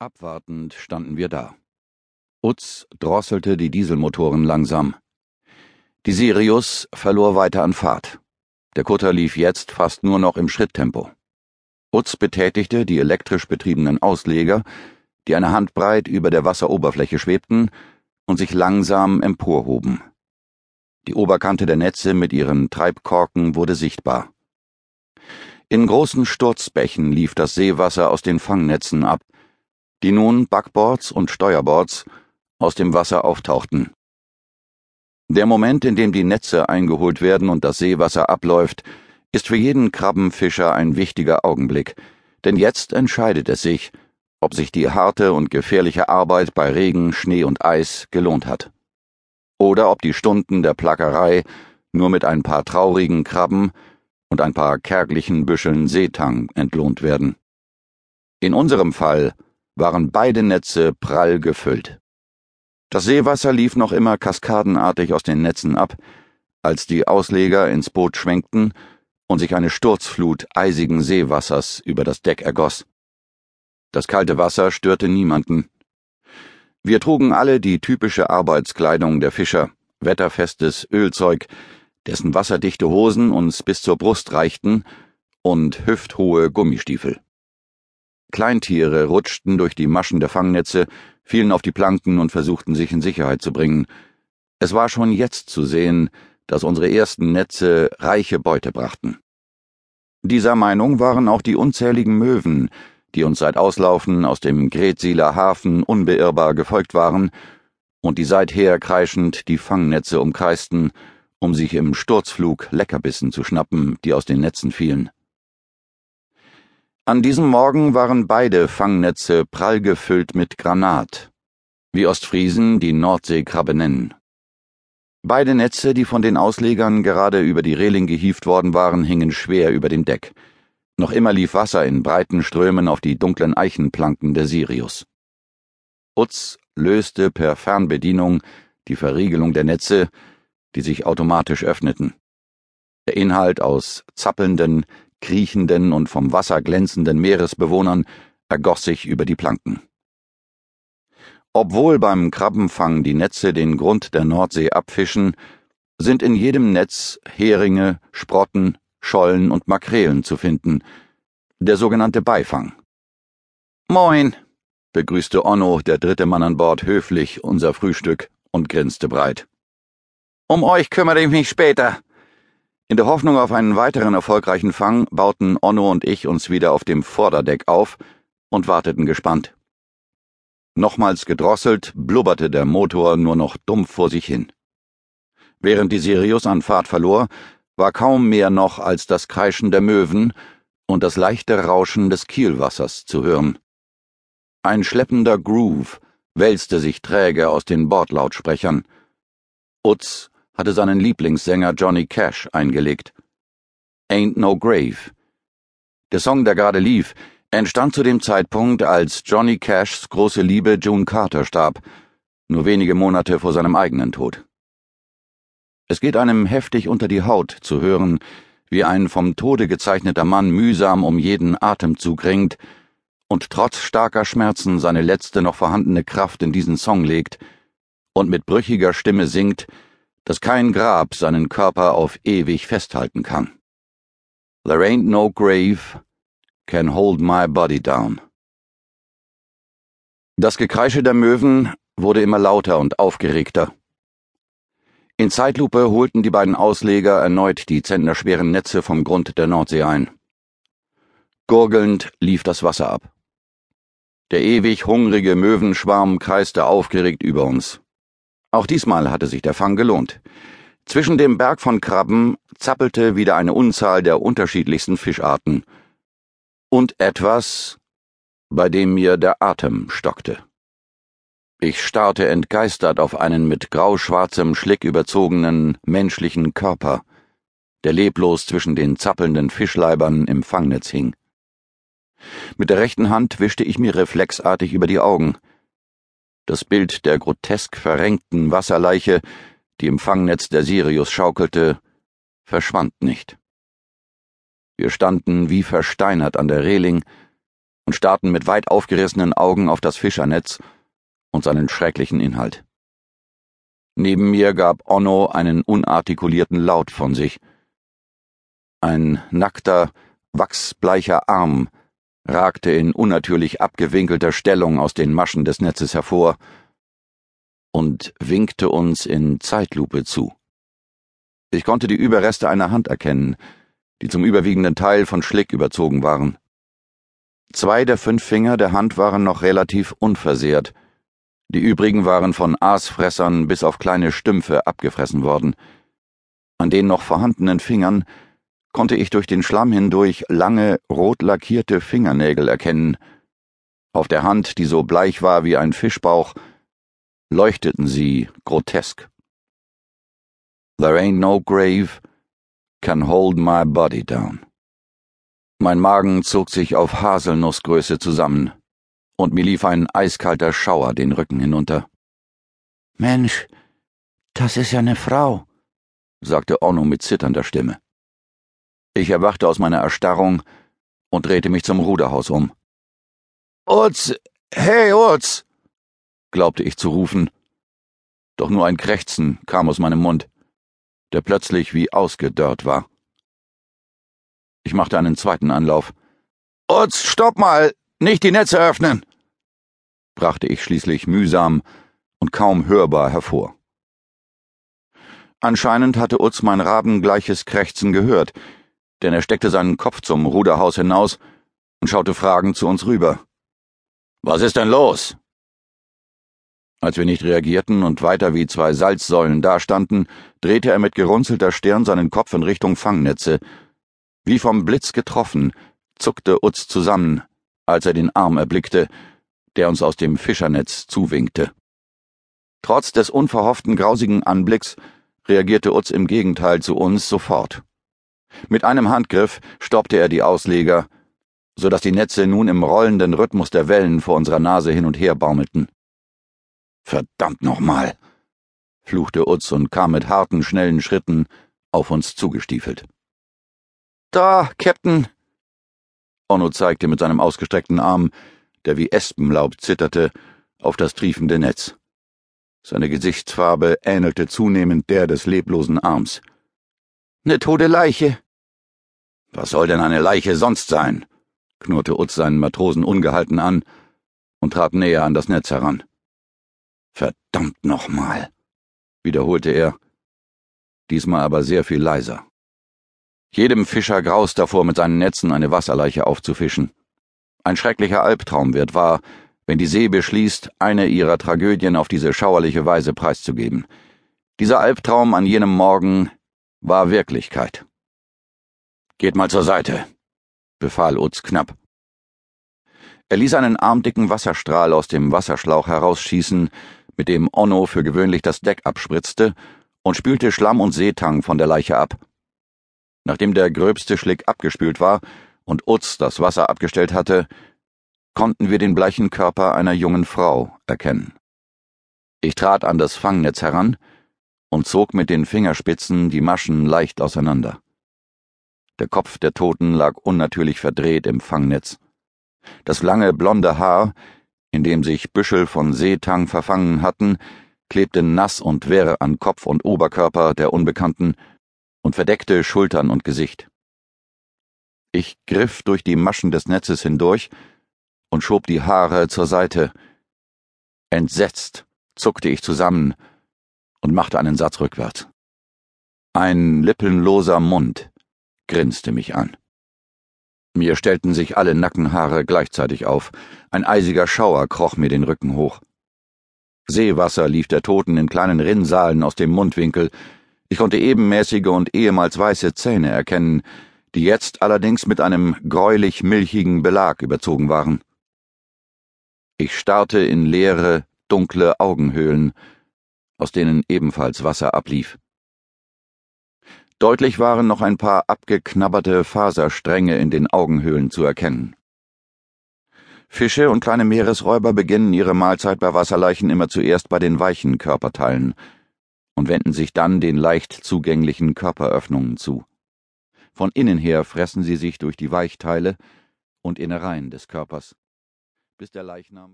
Abwartend standen wir da. Utz drosselte die Dieselmotoren langsam. Die Sirius verlor weiter an Fahrt. Der Kutter lief jetzt fast nur noch im Schritttempo. Utz betätigte die elektrisch betriebenen Ausleger, die eine Handbreit über der Wasseroberfläche schwebten und sich langsam emporhoben. Die Oberkante der Netze mit ihren Treibkorken wurde sichtbar. In großen Sturzbächen lief das Seewasser aus den Fangnetzen ab, die nun Backboards und Steuerboards aus dem Wasser auftauchten. Der Moment, in dem die Netze eingeholt werden und das Seewasser abläuft, ist für jeden Krabbenfischer ein wichtiger Augenblick, denn jetzt entscheidet es sich, ob sich die harte und gefährliche Arbeit bei Regen, Schnee und Eis gelohnt hat. Oder ob die Stunden der Plackerei nur mit ein paar traurigen Krabben und ein paar kärglichen Büscheln Seetang entlohnt werden. In unserem Fall waren beide Netze prall gefüllt. Das Seewasser lief noch immer kaskadenartig aus den Netzen ab, als die Ausleger ins Boot schwenkten und sich eine Sturzflut eisigen Seewassers über das Deck ergoss. Das kalte Wasser störte niemanden. Wir trugen alle die typische Arbeitskleidung der Fischer, wetterfestes Ölzeug, dessen wasserdichte Hosen uns bis zur Brust reichten, und hüfthohe Gummistiefel. Kleintiere rutschten durch die Maschen der Fangnetze, fielen auf die Planken und versuchten sich in Sicherheit zu bringen. Es war schon jetzt zu sehen, dass unsere ersten Netze reiche Beute brachten. Dieser Meinung waren auch die unzähligen Möwen, die uns seit Auslaufen aus dem Gretsieler Hafen unbeirrbar gefolgt waren und die seither kreischend die Fangnetze umkreisten, um sich im Sturzflug Leckerbissen zu schnappen, die aus den Netzen fielen. An diesem Morgen waren beide Fangnetze prall gefüllt mit Granat, wie Ostfriesen die Nordseekrabbe nennen. Beide Netze, die von den Auslegern gerade über die Reling gehieft worden waren, hingen schwer über dem Deck. Noch immer lief Wasser in breiten Strömen auf die dunklen Eichenplanken der Sirius. Utz löste per Fernbedienung die Verriegelung der Netze, die sich automatisch öffneten. Der Inhalt aus zappelnden, kriechenden und vom Wasser glänzenden Meeresbewohnern ergoss sich über die Planken. Obwohl beim Krabbenfang die Netze den Grund der Nordsee abfischen, sind in jedem Netz Heringe, Sprotten, Schollen und Makrelen zu finden, der sogenannte Beifang. Moin, begrüßte Onno, der dritte Mann an Bord, höflich unser Frühstück und grinste breit. Um euch kümmere ich mich später, in der Hoffnung auf einen weiteren erfolgreichen Fang bauten Onno und ich uns wieder auf dem Vorderdeck auf und warteten gespannt. Nochmals gedrosselt, blubberte der Motor nur noch dumpf vor sich hin. Während die Sirius an Fahrt verlor, war kaum mehr noch als das Kreischen der Möwen und das leichte Rauschen des Kielwassers zu hören. Ein schleppender Groove wälzte sich träge aus den Bordlautsprechern. Utz hatte seinen Lieblingssänger Johnny Cash eingelegt. Ain't No Grave. Der Song, der gerade lief, entstand zu dem Zeitpunkt, als Johnny Cashs große Liebe June Carter starb, nur wenige Monate vor seinem eigenen Tod. Es geht einem heftig unter die Haut zu hören, wie ein vom Tode gezeichneter Mann mühsam um jeden Atemzug ringt und trotz starker Schmerzen seine letzte noch vorhandene Kraft in diesen Song legt und mit brüchiger Stimme singt, dass kein Grab seinen Körper auf ewig festhalten kann. There ain't no grave can hold my body down. Das Gekreische der Möwen wurde immer lauter und aufgeregter. In Zeitlupe holten die beiden Ausleger erneut die zentnerschweren Netze vom Grund der Nordsee ein. Gurgelnd lief das Wasser ab. Der ewig hungrige Möwenschwarm kreiste aufgeregt über uns. Auch diesmal hatte sich der Fang gelohnt. Zwischen dem Berg von Krabben zappelte wieder eine Unzahl der unterschiedlichsten Fischarten. Und etwas, bei dem mir der Atem stockte. Ich starrte entgeistert auf einen mit grauschwarzem Schlick überzogenen menschlichen Körper, der leblos zwischen den zappelnden Fischleibern im Fangnetz hing. Mit der rechten Hand wischte ich mir reflexartig über die Augen – das Bild der grotesk verrenkten Wasserleiche, die im Fangnetz der Sirius schaukelte, verschwand nicht. Wir standen wie versteinert an der Reling und starrten mit weit aufgerissenen Augen auf das Fischernetz und seinen schrecklichen Inhalt. Neben mir gab Onno einen unartikulierten Laut von sich. Ein nackter, wachsbleicher Arm ragte in unnatürlich abgewinkelter Stellung aus den Maschen des Netzes hervor und winkte uns in Zeitlupe zu. Ich konnte die Überreste einer Hand erkennen, die zum überwiegenden Teil von Schlick überzogen waren. Zwei der fünf Finger der Hand waren noch relativ unversehrt, die übrigen waren von Aasfressern bis auf kleine Stümpfe abgefressen worden. An den noch vorhandenen Fingern konnte ich durch den Schlamm hindurch lange, rot lackierte Fingernägel erkennen. Auf der Hand, die so bleich war wie ein Fischbauch, leuchteten sie grotesk. There ain't no grave can hold my body down. Mein Magen zog sich auf Haselnussgröße zusammen, und mir lief ein eiskalter Schauer den Rücken hinunter. Mensch, das ist ja ne Frau, sagte Onno mit zitternder Stimme. Ich erwachte aus meiner Erstarrung und drehte mich zum Ruderhaus um. Utz, hey Utz, glaubte ich zu rufen, doch nur ein Krächzen kam aus meinem Mund der plötzlich wie ausgedörrt war. Ich machte einen zweiten Anlauf. Utz, stopp mal! Nicht die Netze öffnen! brachte ich schließlich mühsam und kaum hörbar hervor. Anscheinend hatte Utz mein rabengleiches Krächzen gehört, denn er steckte seinen Kopf zum Ruderhaus hinaus und schaute fragend zu uns rüber. Was ist denn los? Als wir nicht reagierten und weiter wie zwei Salzsäulen dastanden, drehte er mit gerunzelter Stirn seinen Kopf in Richtung Fangnetze. Wie vom Blitz getroffen, zuckte Utz zusammen, als er den Arm erblickte, der uns aus dem Fischernetz zuwinkte. Trotz des unverhofften grausigen Anblicks reagierte Utz im Gegenteil zu uns sofort. Mit einem Handgriff stoppte er die Ausleger, so dass die Netze nun im rollenden Rhythmus der Wellen vor unserer Nase hin und her baumelten. Verdammt nochmal, fluchte Utz und kam mit harten, schnellen Schritten auf uns zugestiefelt. Da, Captain! Onno zeigte mit seinem ausgestreckten Arm, der wie Espenlaub zitterte, auf das triefende Netz. Seine Gesichtsfarbe ähnelte zunehmend der des leblosen Arms. Ne tote Leiche. Was soll denn eine Leiche sonst sein? knurrte Utz seinen Matrosen ungehalten an und trat näher an das Netz heran. Verdammt nochmal, wiederholte er, diesmal aber sehr viel leiser. Jedem Fischer graust davor, mit seinen Netzen eine Wasserleiche aufzufischen. Ein schrecklicher Albtraum wird wahr, wenn die See beschließt, eine ihrer Tragödien auf diese schauerliche Weise preiszugeben. Dieser Albtraum an jenem Morgen war Wirklichkeit. Geht mal zur Seite, befahl Utz knapp. Er ließ einen armdicken Wasserstrahl aus dem Wasserschlauch herausschießen, mit dem Onno für gewöhnlich das Deck abspritzte, und spülte Schlamm und Seetang von der Leiche ab. Nachdem der gröbste Schlick abgespült war und Utz das Wasser abgestellt hatte, konnten wir den bleichen Körper einer jungen Frau erkennen. Ich trat an das Fangnetz heran und zog mit den Fingerspitzen die Maschen leicht auseinander. Der Kopf der Toten lag unnatürlich verdreht im Fangnetz. Das lange blonde Haar, in dem sich Büschel von Seetang verfangen hatten, klebte nass und wirr an Kopf und Oberkörper der Unbekannten und verdeckte Schultern und Gesicht. Ich griff durch die Maschen des Netzes hindurch und schob die Haare zur Seite. Entsetzt zuckte ich zusammen und machte einen Satz rückwärts. Ein lippenloser Mund grinste mich an. Mir stellten sich alle Nackenhaare gleichzeitig auf, ein eisiger Schauer kroch mir den Rücken hoch. Seewasser lief der Toten in kleinen Rinnsalen aus dem Mundwinkel, ich konnte ebenmäßige und ehemals weiße Zähne erkennen, die jetzt allerdings mit einem gräulich milchigen Belag überzogen waren. Ich starrte in leere, dunkle Augenhöhlen, aus denen ebenfalls Wasser ablief. Deutlich waren noch ein paar abgeknabberte Faserstränge in den Augenhöhlen zu erkennen. Fische und kleine Meeresräuber beginnen ihre Mahlzeit bei Wasserleichen immer zuerst bei den weichen Körperteilen und wenden sich dann den leicht zugänglichen Körperöffnungen zu. Von innen her fressen sie sich durch die Weichteile und Innereien des Körpers. bis der Leichnam